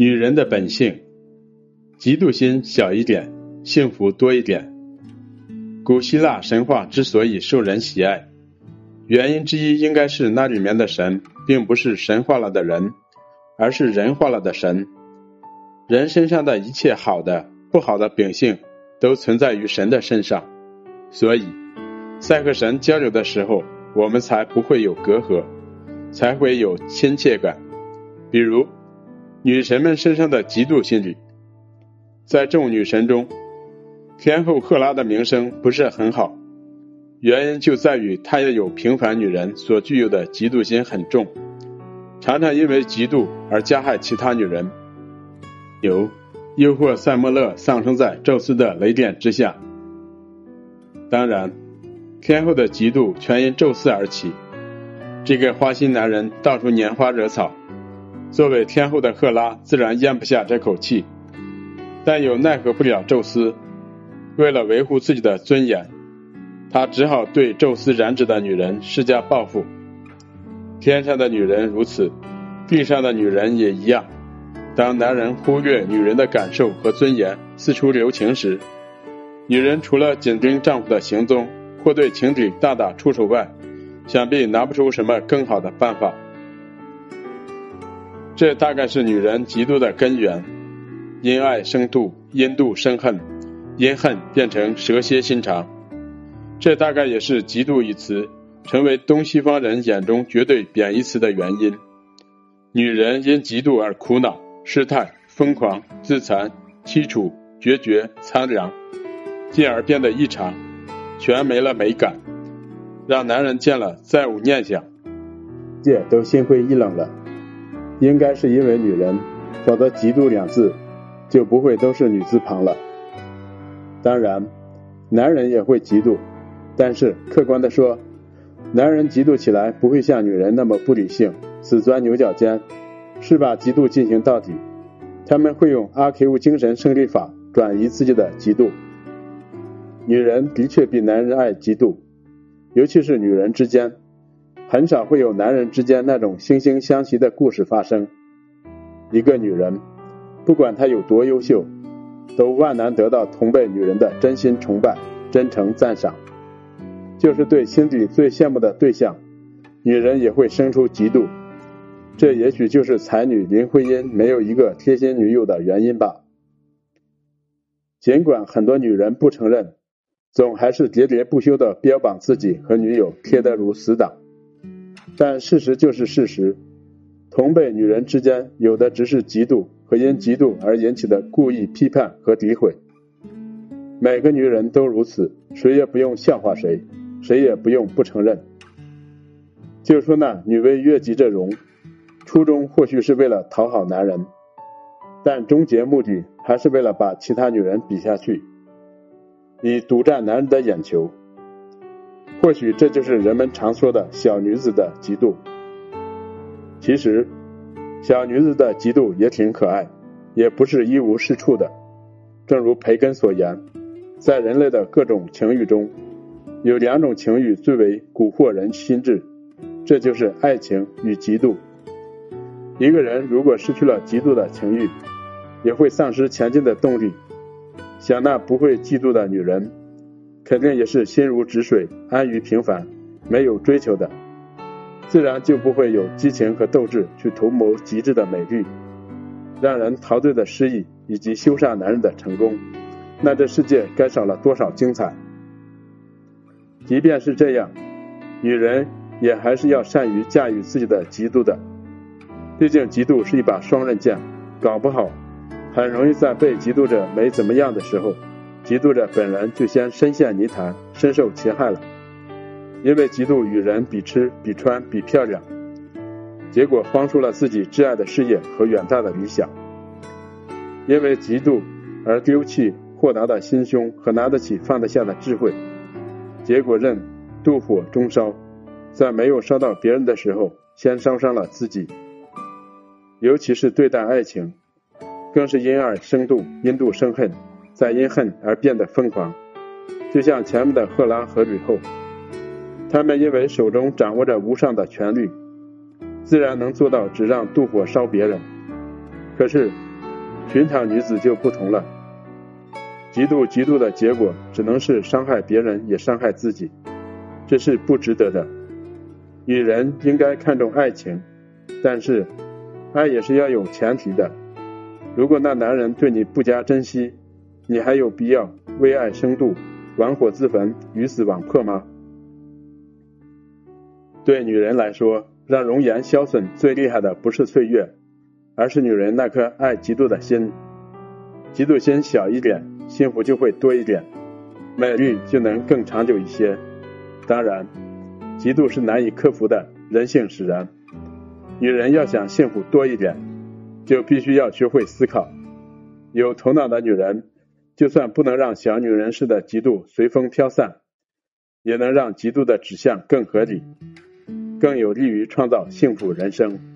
女人的本性，嫉妒心小一点，幸福多一点。古希腊神话之所以受人喜爱，原因之一应该是那里面的神并不是神化了的人，而是人化了的神。人身上的一切好的、不好的秉性，都存在于神的身上，所以在和神交流的时候，我们才不会有隔阂，才会有亲切感。比如。女神们身上的嫉妒心理，在众女神中，天后赫拉的名声不是很好，原因就在于她也有平凡女人所具有的嫉妒心很重，常常因为嫉妒而加害其他女人。有诱惑塞莫勒丧生在宙斯的雷电之下。当然，天后的嫉妒全因宙斯而起，这个花心男人到处拈花惹草。作为天后的赫拉自然咽不下这口气，但又奈何不了宙斯。为了维护自己的尊严，他只好对宙斯染指的女人施加报复。天上的女人如此，地上的女人也一样。当男人忽略女人的感受和尊严，四处留情时，女人除了紧盯丈夫的行踪或对情敌大打出手外，想必拿不出什么更好的办法。这大概是女人嫉妒的根源，因爱生妒，因妒生恨，因恨变成蛇蝎心肠。这大概也是嫉妒一词成为东西方人眼中绝对贬义词的原因。女人因嫉妒而苦恼、失态、疯狂、自残、凄楚、决绝、苍凉，进而变得异常，全没了美感，让男人见了再无念想，界都心灰意冷了。应该是因为女人，否则“嫉妒”两字就不会都是女字旁了。当然，男人也会嫉妒，但是客观的说，男人嫉妒起来不会像女人那么不理性、死钻牛角尖，是把嫉妒进行到底。他们会用阿 Q 精神胜利法转移自己的嫉妒。女人的确比男人爱嫉妒，尤其是女人之间。很少会有男人之间那种惺惺相惜的故事发生。一个女人，不管她有多优秀，都万难得到同辈女人的真心崇拜、真诚赞赏。就是对心底最羡慕的对象，女人也会生出嫉妒。这也许就是才女林徽因没有一个贴心女友的原因吧。尽管很多女人不承认，总还是喋喋不休的标榜自己和女友贴得如死党。但事实就是事实，同辈女人之间有的只是嫉妒和因嫉妒而引起的故意批判和诋毁。每个女人都如此，谁也不用笑话谁，谁也不用不承认。就说那女为悦己者容，初衷或许是为了讨好男人，但终结目的还是为了把其他女人比下去，以独占男人的眼球。或许这就是人们常说的小女子的嫉妒。其实，小女子的嫉妒也挺可爱，也不是一无是处的。正如培根所言，在人类的各种情欲中，有两种情欲最为蛊惑人心智，这就是爱情与嫉妒。一个人如果失去了嫉妒的情欲，也会丧失前进的动力。想那不会嫉妒的女人。肯定也是心如止水、安于平凡、没有追求的，自然就不会有激情和斗志去图谋极致的美丽，让人陶醉的诗意以及羞煞男人的成功。那这世界该少了多少精彩？即便是这样，女人也还是要善于驾驭自己的嫉妒的，毕竟嫉妒是一把双刃剑，搞不好很容易在被嫉妒者没怎么样的时候。嫉妒者本人就先深陷泥潭，深受其害了。因为嫉妒与人比吃、比穿、比漂亮，结果荒出了自己挚爱的事业和远大的理想。因为嫉妒而丢弃豁达的心胸和拿得起放得下的智慧，结果任妒火中烧，在没有烧到别人的时候，先烧伤了自己。尤其是对待爱情，更是因爱生妒，因妒生恨。在因恨而变得疯狂，就像前面的赫拉和吕后，他们因为手中掌握着无上的权力，自然能做到只让妒火烧别人。可是寻常女子就不同了，嫉妒嫉妒的结果只能是伤害别人，也伤害自己，这是不值得的。女人应该看重爱情，但是爱也是要有前提的。如果那男人对你不加珍惜，你还有必要为爱生度，玩火自焚，鱼死网破吗？对女人来说，让容颜消损最厉害的不是岁月，而是女人那颗爱嫉妒的心。嫉妒心小一点，幸福就会多一点，美丽就能更长久一些。当然，嫉妒是难以克服的，人性使然。女人要想幸福多一点，就必须要学会思考。有头脑的女人，就算不能让小女人似的嫉妒随风飘散，也能让嫉妒的指向更合理。更有利于创造幸福人生。